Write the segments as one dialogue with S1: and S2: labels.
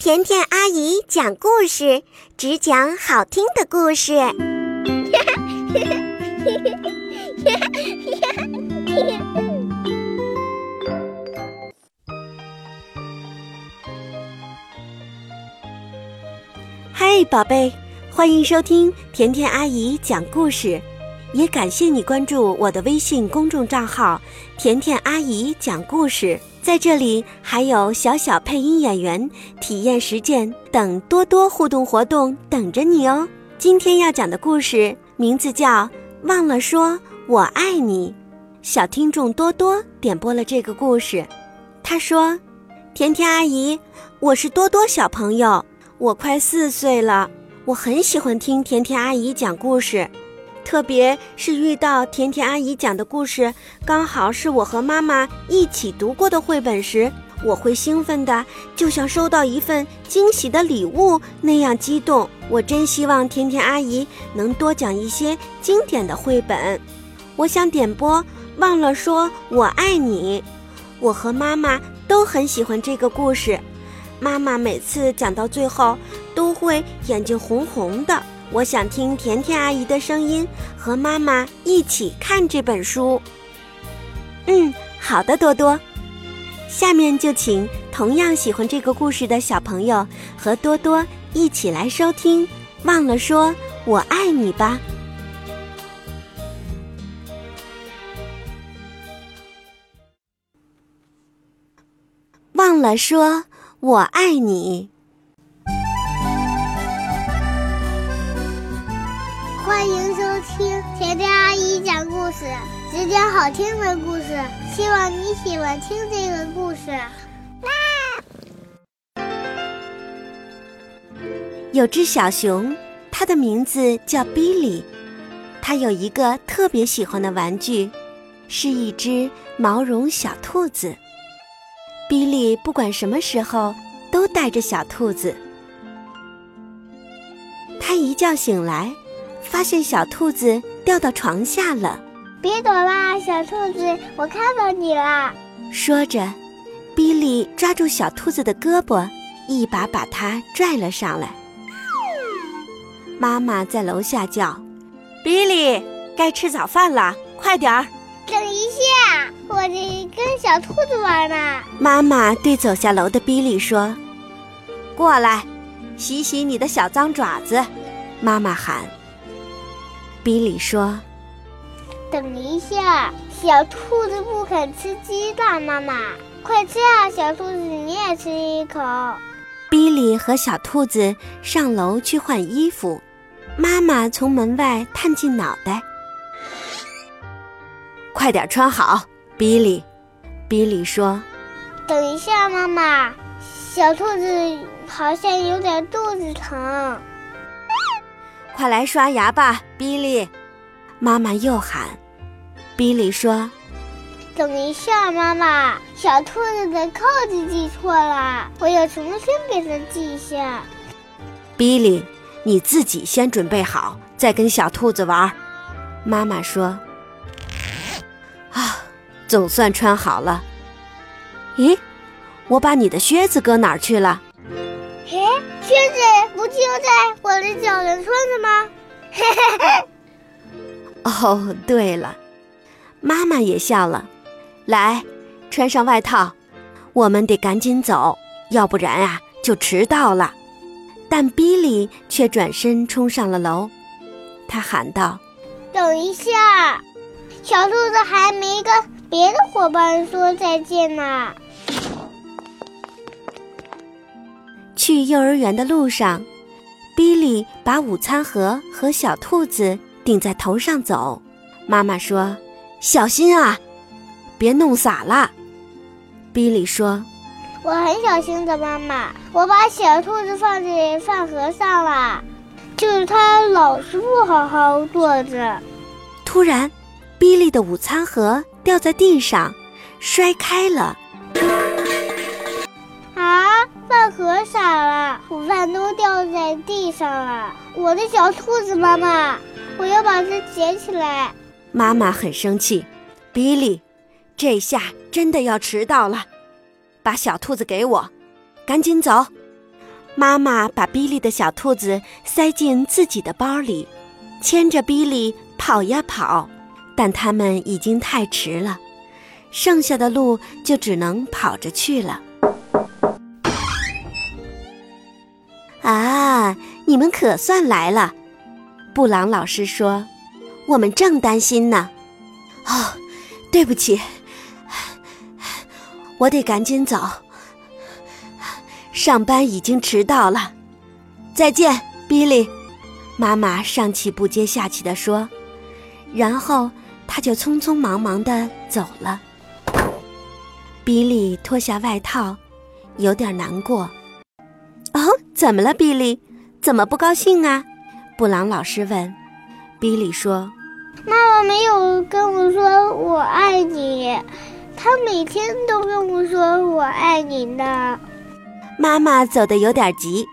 S1: 甜甜阿姨讲故事，只讲好听的故事。
S2: 嗨，宝贝，欢迎收听甜甜阿姨讲故事，也感谢你关注我的微信公众账号“甜甜阿姨讲故事”。在这里还有小小配音演员体验实践等多多互动活动等着你哦。今天要讲的故事名字叫《忘了说我爱你》，小听众多多点播了这个故事。他说：“甜甜阿姨，我是多多小朋友。”我快四岁了，我很喜欢听甜甜阿姨讲故事，特别是遇到甜甜阿姨讲的故事刚好是我和妈妈一起读过的绘本时，我会兴奋的就像收到一份惊喜的礼物那样激动。我真希望甜甜阿姨能多讲一些经典的绘本。我想点播，忘了说我爱你。我和妈妈都很喜欢这个故事。妈妈每次讲到最后都会眼睛红红的。我想听甜甜阿姨的声音，和妈妈一起看这本书。嗯，好的，多多。下面就请同样喜欢这个故事的小朋友和多多一起来收听。忘了说我爱你吧。忘了说。我爱你，
S3: 听阿姨讲故事，只讲好听的故事。希望你喜欢听这个故事。
S2: 有只小熊，它的名字叫比利，它有一个特别喜欢的玩具，是一只毛绒小兔子。比利不管什么时候都带着小兔子。他一觉醒来，发现小兔子掉到床下了。
S3: 别躲啦，小兔子，我看到你了。
S2: 说着，比利抓住小兔子的胳膊，一把把它拽了上来。妈妈在楼下叫：“比利，该吃早饭了，快点儿。”
S3: 等一下，我在跟小兔子玩呢。
S2: 妈妈对走下楼的比利说：“过来，洗洗你的小脏爪子。”妈妈喊。比利说：“
S3: 等一下，小兔子不肯吃鸡蛋。”妈妈，快吃啊，小兔子，你也吃一口。
S2: 比利和小兔子上楼去换衣服，妈妈从门外探进脑袋。快点穿好，比利。比利说：“
S3: 等一下，妈妈，小兔子好像有点肚子疼。”
S2: 快来刷牙吧，比利。妈妈又喊。比利说：“
S3: 等一下，妈妈，小兔子的扣子系错了，我要重新给它系一下。”
S2: 比利，你自己先准备好，再跟小兔子玩。妈妈说。啊，总算穿好了。咦，我把你的靴子搁哪儿去了？
S3: 嘿，靴子不就在我的脚上穿着吗？嘿嘿嘿。
S2: 哦，对了，妈妈也笑了。来，穿上外套，我们得赶紧走，要不然啊就迟到了。但比利却转身冲上了楼，他喊道：“
S3: 等一下。”小兔子还没跟别的伙伴说再见呢。
S2: 去幼儿园的路上，比利把午餐盒和小兔子顶在头上走。妈妈说：“小心啊，别弄洒了。”比利说：“
S3: 我很小心的，妈妈。我把小兔子放在饭盒上了，就是它老是不好好坐着。”
S2: 突然。比利的午餐盒掉在地上，摔开了。
S3: 饭盒洒了，午饭都掉在地上了。我的小兔子妈妈，我要把它捡起来。
S2: 妈妈很生气。比利，这下真的要迟到了。把小兔子给我，赶紧走。妈妈把比利的小兔子塞进自己的包里，牵着比利跑呀跑，但他们已经太迟了，剩下的路就只能跑着去了。你们可算来了！布朗老师说：“我们正担心呢。”哦，对不起，我得赶紧走。上班已经迟到了，再见，比利。妈妈上气不接下气地说，然后他就匆匆忙忙地走了。比利脱下外套，有点难过。哦，怎么了，比利？怎么不高兴啊？布朗老师问。比利说：“
S3: 妈妈没有跟我说我爱你，她每天都跟我说我爱你呢。”
S2: 妈妈走得有点急。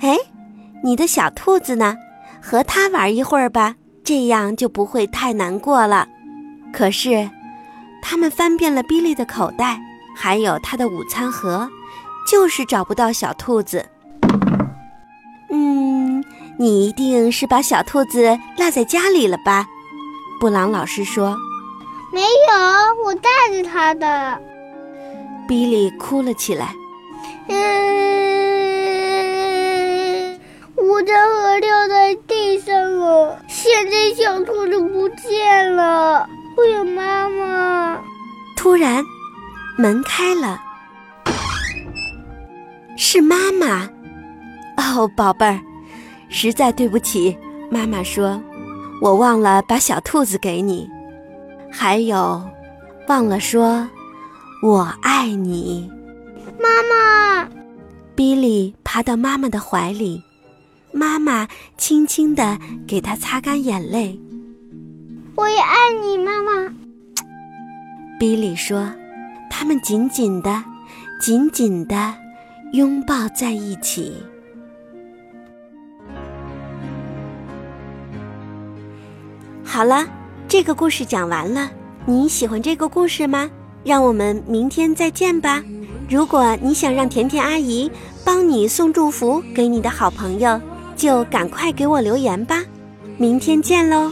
S2: 哎，你的小兔子呢？和它玩一会儿吧，这样就不会太难过了。可是，他们翻遍了比利的口袋，还有他的午餐盒，就是找不到小兔子。你一定是把小兔子落在家里了吧？布朗老师说：“
S3: 没有，我带着它的。”
S2: 比利哭了起来。
S3: 嗯，我的盒掉在地上了，现在小兔子不见了。我有妈妈。
S2: 突然，门开了，是妈妈。哦，宝贝儿。实在对不起，妈妈说，我忘了把小兔子给你，还有，忘了说，我爱你，
S3: 妈妈。
S2: 比利爬到妈妈的怀里，妈妈轻轻地给他擦干眼泪。
S3: 我也爱你，妈妈。
S2: 比利说，他们紧紧的、紧紧的拥抱在一起。好了，这个故事讲完了。你喜欢这个故事吗？让我们明天再见吧。如果你想让甜甜阿姨帮你送祝福给你的好朋友，就赶快给我留言吧。明天见喽。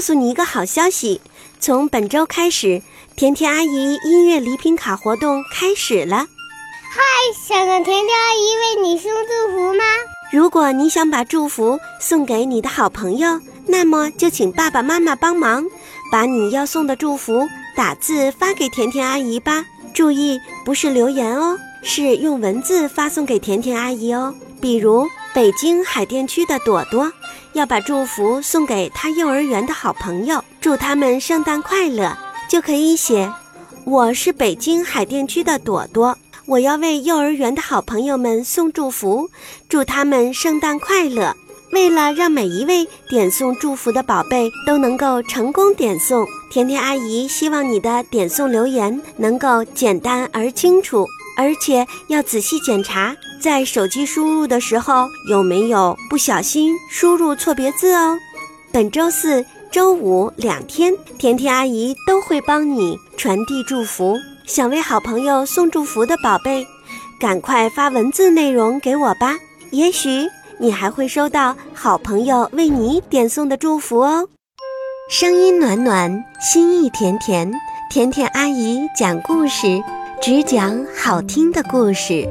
S2: 告诉你一个好消息，从本周开始，甜甜阿姨音乐礼品卡活动开始了。
S3: 嗨，想让甜甜阿姨为你送祝福吗？
S2: 如果你想把祝福送给你的好朋友，那么就请爸爸妈妈帮忙，把你要送的祝福打字发给甜甜阿姨吧。注意，不是留言哦，是用文字发送给甜甜阿姨哦。比如，北京海淀区的朵朵。要把祝福送给他幼儿园的好朋友，祝他们圣诞快乐，就可以写：“我是北京海淀区的朵朵，我要为幼儿园的好朋友们送祝福，祝他们圣诞快乐。”为了让每一位点送祝福的宝贝都能够成功点送，甜甜阿姨希望你的点送留言能够简单而清楚，而且要仔细检查。在手机输入的时候有没有不小心输入错别字哦？本周四周五两天，甜甜阿姨都会帮你传递祝福。想为好朋友送祝福的宝贝，赶快发文字内容给我吧。也许你还会收到好朋友为你点送的祝福哦。声音暖暖，心意甜甜，甜甜阿姨讲故事，只讲好听的故事。